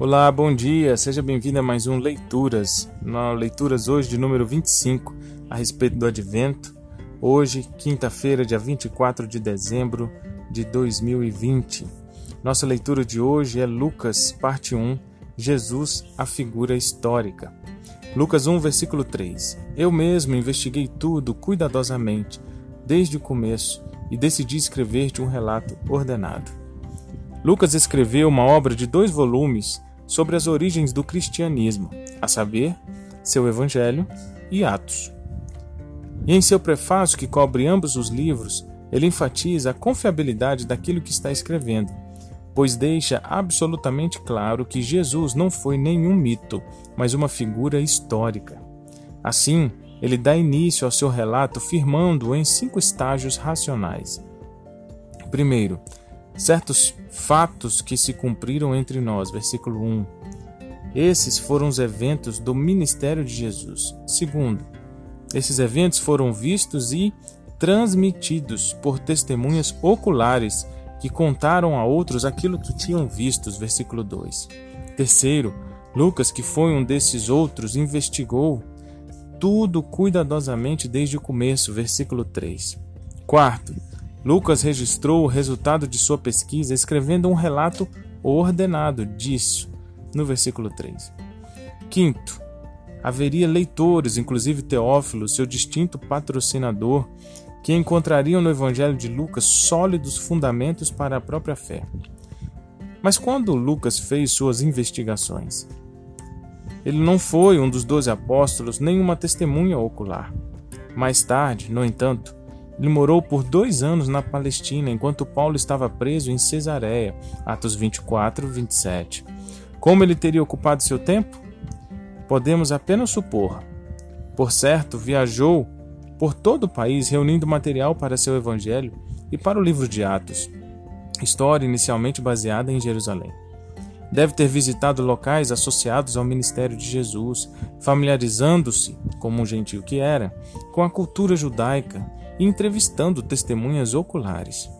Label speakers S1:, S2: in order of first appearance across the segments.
S1: Olá, bom dia, seja bem-vindo a mais um Leituras. Na Leituras hoje de número 25, a respeito do Advento. Hoje, quinta-feira, dia 24 de dezembro de 2020. Nossa leitura de hoje é Lucas, parte 1, Jesus, a figura histórica. Lucas 1, versículo 3. Eu mesmo investiguei tudo cuidadosamente, desde o começo, e decidi escrever-te um relato ordenado. Lucas escreveu uma obra de dois volumes sobre as origens do cristianismo, a saber, seu Evangelho e Atos. E em seu prefácio, que cobre ambos os livros, ele enfatiza a confiabilidade daquilo que está escrevendo, pois deixa absolutamente claro que Jesus não foi nenhum mito, mas uma figura histórica. Assim, ele dá início ao seu relato firmando-o em cinco estágios racionais. Primeiro, certos fatos que se cumpriram entre nós. Versículo 1. Esses foram os eventos do ministério de Jesus. Segundo, esses eventos foram vistos e transmitidos por testemunhas oculares que contaram a outros aquilo que tinham visto. Versículo 2. Terceiro, Lucas, que foi um desses outros, investigou tudo cuidadosamente desde o começo. Versículo 3. Quarto, Lucas registrou o resultado de sua pesquisa escrevendo um relato ordenado disso, no versículo 3. Quinto, haveria leitores, inclusive Teófilo, seu distinto patrocinador, que encontrariam no Evangelho de Lucas sólidos fundamentos para a própria fé. Mas quando Lucas fez suas investigações, ele não foi um dos doze apóstolos nem uma testemunha ocular. Mais tarde, no entanto, ele morou por dois anos na Palestina, enquanto Paulo estava preso em Cesareia. Atos 24, 27. Como ele teria ocupado seu tempo? Podemos apenas supor. Por certo, viajou por todo o país reunindo material para seu evangelho e para o livro de Atos, história inicialmente baseada em Jerusalém. Deve ter visitado locais associados ao ministério de Jesus, familiarizando-se, como um gentio que era, com a cultura judaica e entrevistando testemunhas oculares.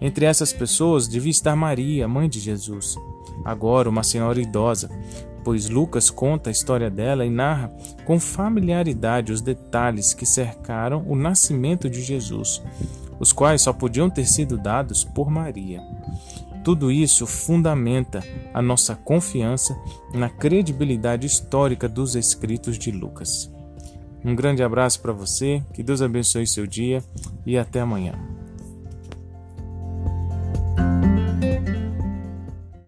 S1: Entre essas pessoas devia estar Maria, mãe de Jesus, agora uma senhora idosa, pois Lucas conta a história dela e narra com familiaridade os detalhes que cercaram o nascimento de Jesus, os quais só podiam ter sido dados por Maria. Tudo isso fundamenta a nossa confiança na credibilidade histórica dos escritos de Lucas. Um grande abraço para você, que Deus abençoe seu dia e até amanhã.